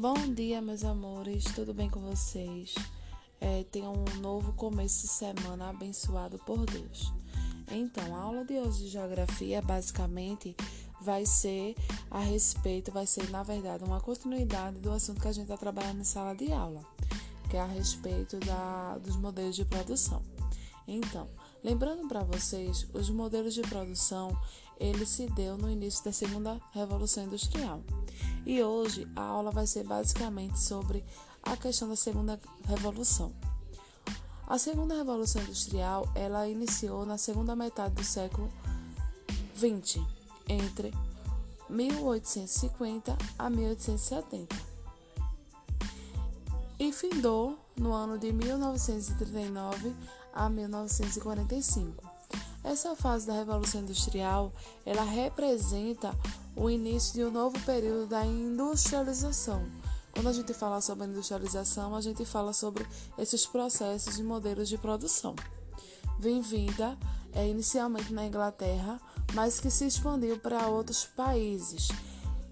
Bom dia, meus amores, tudo bem com vocês? É, tenham um novo começo de semana abençoado por Deus. Então, a aula de hoje de geografia basicamente vai ser a respeito, vai ser na verdade uma continuidade do assunto que a gente está trabalhando em sala de aula, que é a respeito da, dos modelos de produção. Então, lembrando para vocês, os modelos de produção ele se deu no início da segunda revolução industrial. E hoje a aula vai ser basicamente sobre a questão da segunda revolução. A segunda revolução industrial ela iniciou na segunda metade do século 20, entre 1850 a 1870, e findou no ano de 1939 a 1945. Essa fase da Revolução Industrial, ela representa o início de um novo período da industrialização. Quando a gente fala sobre industrialização, a gente fala sobre esses processos e modelos de produção. Vem vinda é, inicialmente na Inglaterra, mas que se expandiu para outros países.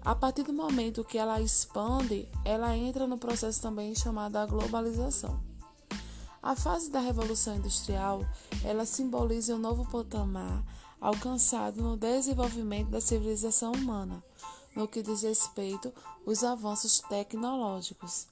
A partir do momento que ela expande, ela entra no processo também chamado a globalização. A fase da Revolução Industrial, ela simboliza um novo patamar alcançado no desenvolvimento da civilização humana, no que diz respeito aos avanços tecnológicos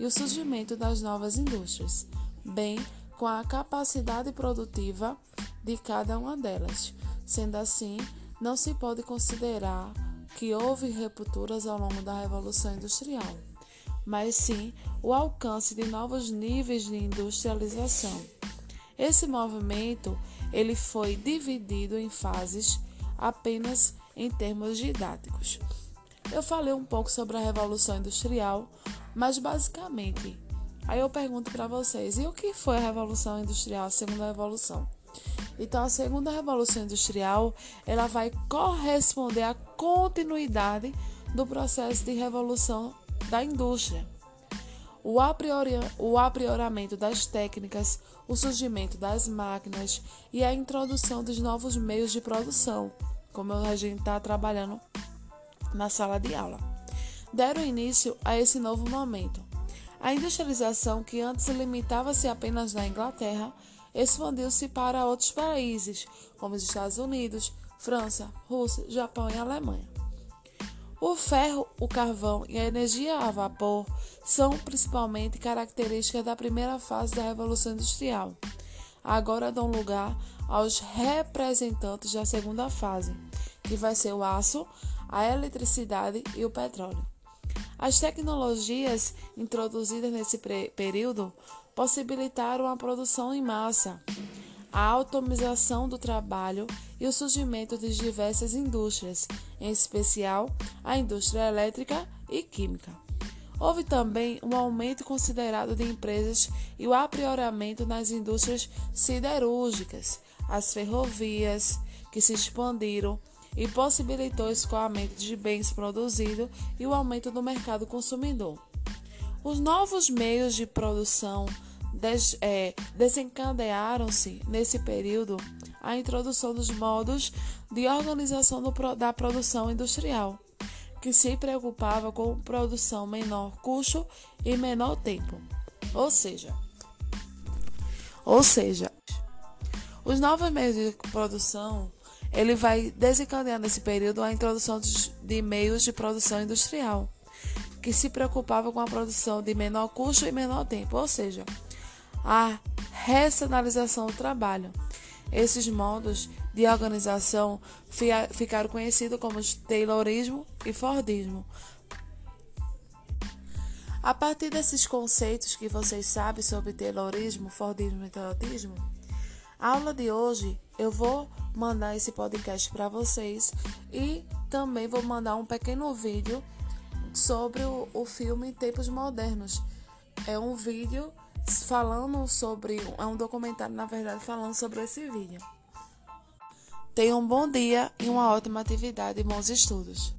e o surgimento das novas indústrias, bem com a capacidade produtiva de cada uma delas. Sendo assim, não se pode considerar que houve rupturas ao longo da Revolução Industrial mas sim o alcance de novos níveis de industrialização. Esse movimento ele foi dividido em fases apenas em termos didáticos. Eu falei um pouco sobre a Revolução Industrial, mas basicamente, aí eu pergunto para vocês, e o que foi a Revolução Industrial, a segunda revolução? Então, a segunda revolução industrial, ela vai corresponder à continuidade do processo de revolução da indústria. O, apriori, o aprioramento das técnicas, o surgimento das máquinas e a introdução dos novos meios de produção, como a gente está trabalhando na sala de aula, deram início a esse novo momento. A industrialização, que antes limitava-se apenas na Inglaterra, expandiu-se para outros países, como os Estados Unidos, França, Rússia, Japão e Alemanha. O ferro, o carvão e a energia a vapor são principalmente características da primeira fase da Revolução Industrial. Agora dão lugar aos representantes da segunda fase, que vai ser o aço, a eletricidade e o petróleo. As tecnologias introduzidas nesse período possibilitaram a produção em massa, a automização do trabalho e o surgimento de diversas indústrias, em especial a indústria elétrica e química. Houve também um aumento considerado de empresas e o aprioramento nas indústrias siderúrgicas, as ferrovias, que se expandiram e possibilitou o escoamento de bens produzidos e o aumento do mercado consumidor. Os novos meios de produção des, é, desencadearam-se nesse período a introdução dos modos de organização do, da produção industrial, que se preocupava com produção menor custo e menor tempo. Ou seja, ou seja, os novos meios de produção ele vai desencadear nesse período a introdução de meios de produção industrial, que se preocupava com a produção de menor custo e menor tempo, ou seja, a racionalização do trabalho. Esses modos de organização ficaram conhecidos como Taylorismo e Fordismo. A partir desses conceitos que vocês sabem sobre Taylorismo, Fordismo e Taylorismo, a aula de hoje eu vou mandar esse podcast para vocês e também vou mandar um pequeno vídeo sobre o, o filme Tempos Modernos. É um vídeo falando sobre. É um documentário, na verdade, falando sobre esse vídeo. Tenha um bom dia e uma ótima atividade e bons estudos.